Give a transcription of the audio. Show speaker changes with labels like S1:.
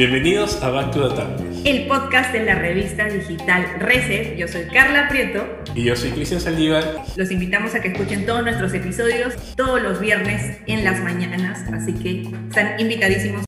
S1: Bienvenidos a Back to the
S2: El podcast de la revista digital Reset. Yo soy Carla Prieto.
S1: Y yo soy Cristian Saldívar.
S2: Los invitamos a que escuchen todos nuestros episodios todos los viernes en las mañanas, así que están invitadísimos.